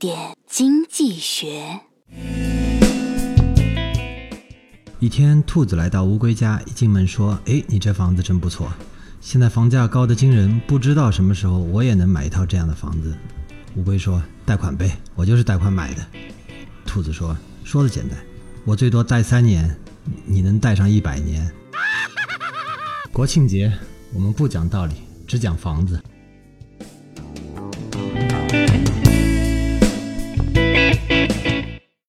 点经济学。一天，兔子来到乌龟家，一进门说：“哎，你这房子真不错，现在房价高的惊人，不知道什么时候我也能买一套这样的房子。”乌龟说：“贷款呗，我就是贷款买的。”兔子说：“说的简单，我最多贷三年，你能贷上一百年。”国庆节我们不讲道理，只讲房子。